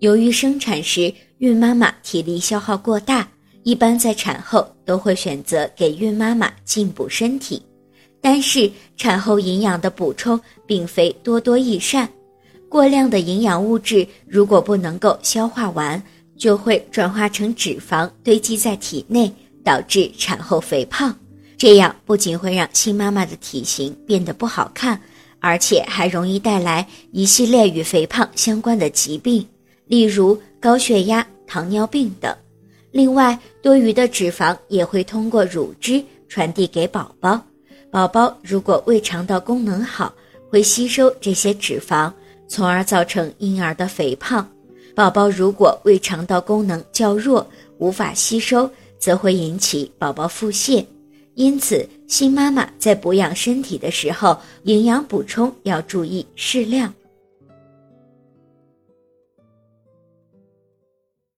由于生产时孕妈妈体力消耗过大，一般在产后都会选择给孕妈妈进补身体。但是产后营养的补充并非多多益善，过量的营养物质如果不能够消化完，就会转化成脂肪堆积在体内，导致产后肥胖。这样不仅会让新妈妈的体型变得不好看，而且还容易带来一系列与肥胖相关的疾病，例如高血压、糖尿病等。另外，多余的脂肪也会通过乳汁传递给宝宝，宝宝如果胃肠道功能好，会吸收这些脂肪，从而造成婴儿的肥胖。宝宝如果胃肠道功能较弱，无法吸收，则会引起宝宝腹泻。因此，新妈妈在补养身体的时候，营养补充要注意适量。